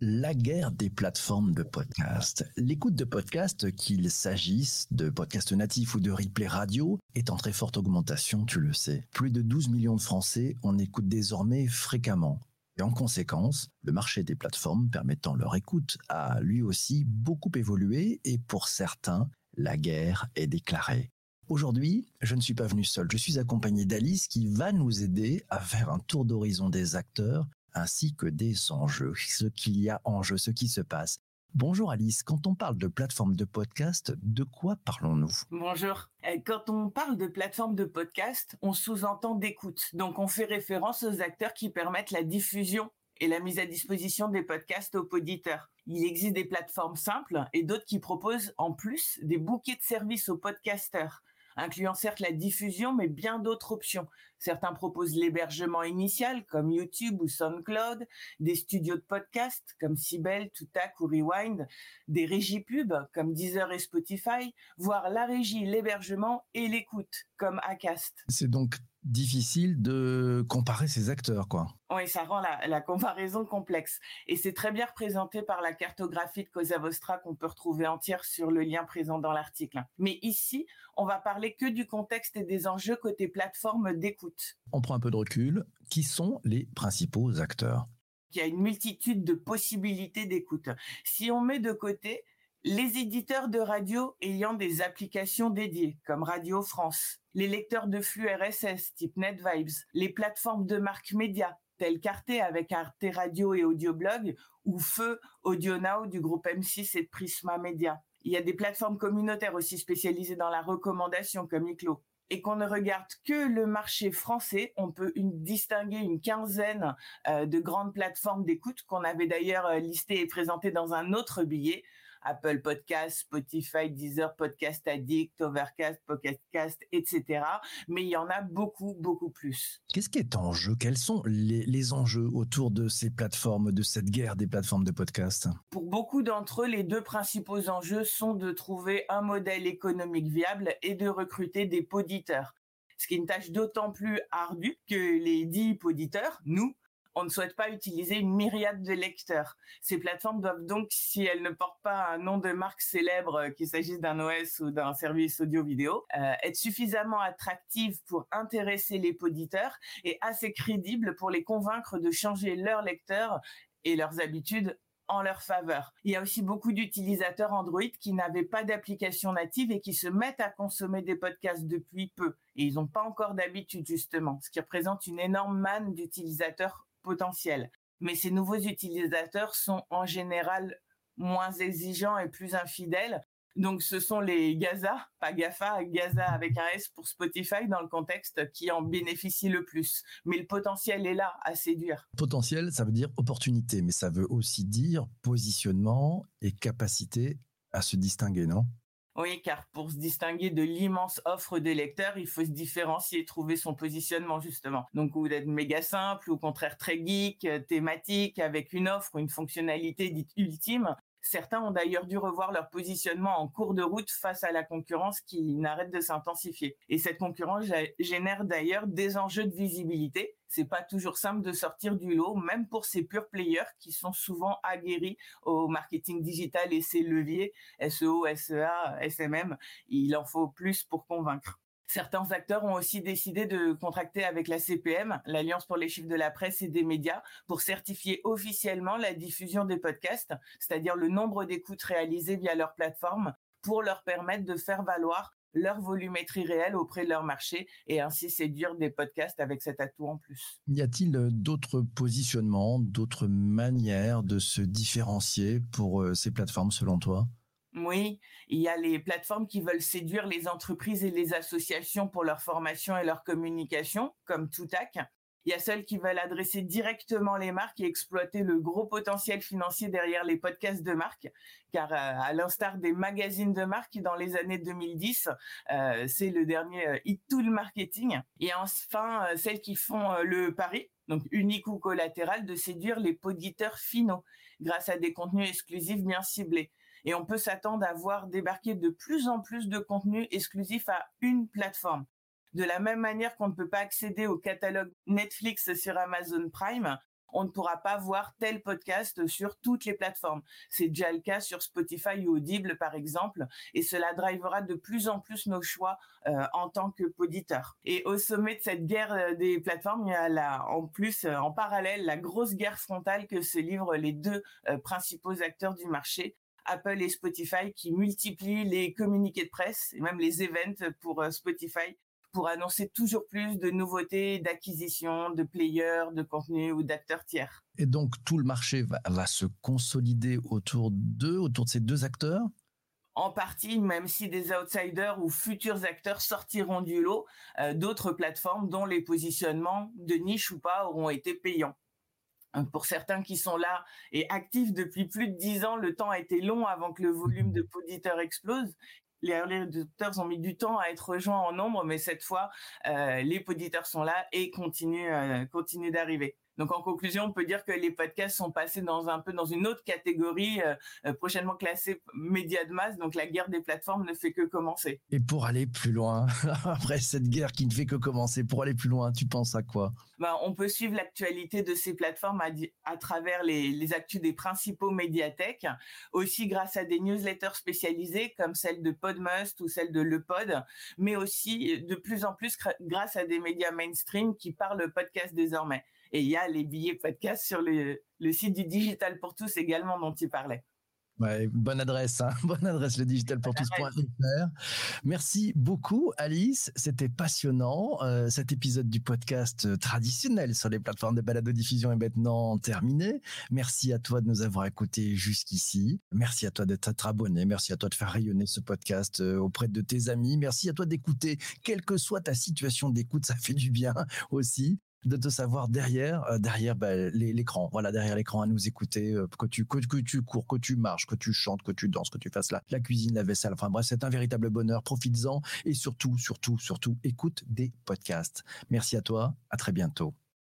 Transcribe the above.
La guerre des plateformes de podcast. L'écoute de podcasts, qu'il s'agisse de podcasts natifs ou de replay radio, est en très forte augmentation, tu le sais. Plus de 12 millions de Français en écoutent désormais fréquemment. Et en conséquence, le marché des plateformes permettant leur écoute a lui aussi beaucoup évolué et pour certains, la guerre est déclarée. Aujourd'hui, je ne suis pas venu seul, je suis accompagné d'Alice qui va nous aider à faire un tour d'horizon des acteurs ainsi que des enjeux, ce qu'il y a en jeu, ce qui se passe. Bonjour Alice, quand on parle de plateforme de podcast, de quoi parlons-nous? Bonjour. Euh, quand on parle de plateforme de podcast, on sous-entend d'écoute. Donc on fait référence aux acteurs qui permettent la diffusion et la mise à disposition des podcasts aux auditeurs. Il existe des plateformes simples et d'autres qui proposent en plus des bouquets de services aux podcasteurs incluant certes la diffusion, mais bien d'autres options. Certains proposent l'hébergement initial, comme YouTube ou SoundCloud, des studios de podcast, comme Sibel, Toutac ou Rewind, des régies pub, comme Deezer et Spotify, voire la régie, l'hébergement et l'écoute, comme Acast. C'est donc difficile de comparer ces acteurs, quoi. Oui, ça rend la, comparaison complexe. Et c'est très bien représenté par la cartographie de Cosa Vostra qu'on peut retrouver entière sur le lien présent dans l'article. Mais ici, on va parler que du contexte et des enjeux côté plateforme d'écoute. On prend un peu de recul. Qui sont les principaux acteurs? Il y a une multitude de possibilités d'écoute. Si on met de côté les éditeurs de radio ayant des applications dédiées, comme Radio France, les lecteurs de flux RSS type NetVibes, les plateformes de marque média telles qu'Arte avec Arte Radio et Audioblog ou Feu AudioNow du groupe M6 et Prisma Media. Il y a des plateformes communautaires aussi spécialisées dans la recommandation comme ICLO. Et qu'on ne regarde que le marché français, on peut distinguer une quinzaine euh, de grandes plateformes d'écoute qu'on avait d'ailleurs euh, listées et présentées dans un autre billet. Apple Podcast, Spotify, Deezer, Podcast Addict, Overcast, Pocketcast, etc. Mais il y en a beaucoup, beaucoup plus. Qu'est-ce qui est en jeu? Quels sont les, enjeux autour de ces plateformes, de cette guerre des plateformes de podcast Pour beaucoup d'entre eux, les deux principaux enjeux sont de trouver un modèle économique viable et de recruter des poditeurs ce qui est une tâche d'autant plus ardue que les dix poditeurs, nous, on ne souhaite pas utiliser une myriade de lecteurs. Ces plateformes doivent donc, si elles ne portent pas un nom de marque célèbre, euh, qu'il s'agisse d'un OS ou d'un service audio-vidéo, euh, être suffisamment attractives pour intéresser les auditeurs et assez crédibles pour les convaincre de changer leurs lecteurs et leurs habitudes en leur faveur. Il y a aussi beaucoup d'utilisateurs Android qui n'avaient pas d'application native et qui se mettent à consommer des podcasts depuis peu. Et ils n'ont pas encore d'habitude, justement, ce qui représente une énorme manne d'utilisateurs potentiel. Mais ces nouveaux utilisateurs sont en général moins exigeants et plus infidèles. Donc ce sont les Gaza, pas GAFA, Gaza avec un S pour Spotify dans le contexte qui en bénéficient le plus. Mais le potentiel est là à séduire. Potentiel, ça veut dire opportunité, mais ça veut aussi dire positionnement et capacité à se distinguer, non? Oui, car pour se distinguer de l'immense offre des lecteurs, il faut se différencier, trouver son positionnement justement. Donc ou d'être méga simple, ou au contraire très geek, euh, thématique, avec une offre une fonctionnalité dite ultime, Certains ont d'ailleurs dû revoir leur positionnement en cours de route face à la concurrence qui n'arrête de s'intensifier. Et cette concurrence génère d'ailleurs des enjeux de visibilité. C'est pas toujours simple de sortir du lot, même pour ces purs players qui sont souvent aguerris au marketing digital et ses leviers SEO, SEA, SMM. Il en faut plus pour convaincre. Certains acteurs ont aussi décidé de contracter avec la CPM, l'Alliance pour les chiffres de la presse et des médias, pour certifier officiellement la diffusion des podcasts, c'est-à-dire le nombre d'écoutes réalisées via leur plateforme, pour leur permettre de faire valoir leur volumétrie réelle auprès de leur marché et ainsi séduire des podcasts avec cet atout en plus. Y a-t-il d'autres positionnements, d'autres manières de se différencier pour euh, ces plateformes selon toi? Oui, il y a les plateformes qui veulent séduire les entreprises et les associations pour leur formation et leur communication, comme Toutac. Il y a celles qui veulent adresser directement les marques et exploiter le gros potentiel financier derrière les podcasts de marque, car euh, à l'instar des magazines de marque dans les années 2010, euh, c'est le dernier euh, hit tool marketing. Et enfin, celles qui font le pari, donc unique ou collatéral, de séduire les auditeurs finaux grâce à des contenus exclusifs bien ciblés et on peut s'attendre à voir débarquer de plus en plus de contenus exclusifs à une plateforme. De la même manière qu'on ne peut pas accéder au catalogue Netflix sur Amazon Prime, on ne pourra pas voir tel podcast sur toutes les plateformes. C'est déjà le cas sur Spotify ou Audible, par exemple, et cela drivera de plus en plus nos choix euh, en tant que poditeur. Et au sommet de cette guerre euh, des plateformes, il y a là, en plus, euh, en parallèle, la grosse guerre frontale que se livrent les deux principaux acteurs du marché, Apple et Spotify qui multiplient les communiqués de presse et même les events pour Spotify pour annoncer toujours plus de nouveautés, d'acquisitions, de players, de contenus ou d'acteurs tiers. Et donc tout le marché va, se consolider autour d'eux, autour de ces deux acteurs? En partie, même si des outsiders ou futurs acteurs sortiront du lot, euh, d'autres plateformes dont les positionnements de niche ou pas auront été payants. Euh, pour certains qui sont là et actifs depuis plus de dix ans, le temps a été long avant que le volume de auditeurs explose les early adopters ont mis du temps à être rejoints en nombre, mais cette fois, euh, les auditeurs sont là et continuent, euh, continuent d'arriver. Donc en conclusion, on peut dire que les podcasts sont passés dans un peu dans une autre catégorie, euh, euh, prochainement classée médias de masse. Donc la guerre des plateformes ne fait que commencer. Et pour aller plus loin, après cette guerre qui ne fait que commencer, pour aller plus loin, tu penses à quoi? Ben, on peut suivre l'actualité de ces plateformes à, à travers les, les, actus des principaux médiathèques, aussi grâce à des newsletters spécialisées comme celle de Podmust ou celle de Le Pod, mais aussi de plus en plus grâce à des médias mainstream qui parlent podcast désormais. Et il y a les billets podcast sur le, site du Digital pour tous également dont tu parlais. Ouais, bonne adresse, hein bonne adresse, le digitalpourtous.fr. Merci beaucoup, Alice. C'était passionnant. Euh, cet épisode du podcast euh, traditionnel sur les plateformes de balado-diffusion est maintenant terminé. Merci à toi de nous avoir écoutés jusqu'ici. Merci à toi d'être abonné. Merci à toi de faire rayonner ce podcast euh, auprès de tes amis. Merci à toi d'écouter, quelle que soit ta situation d'écoute, ça fait du bien aussi de te savoir derrière, euh, derrière bah, l'écran, voilà, derrière l'écran à nous écouter, euh, que tu que, tu cours, que tu marches, que tu chantes, que tu danses, que tu fasses la, la cuisine, la vaisselle. Enfin bref, c'est un véritable bonheur. Profites-en et surtout, surtout, surtout, écoute des podcasts. Merci à toi. À très bientôt.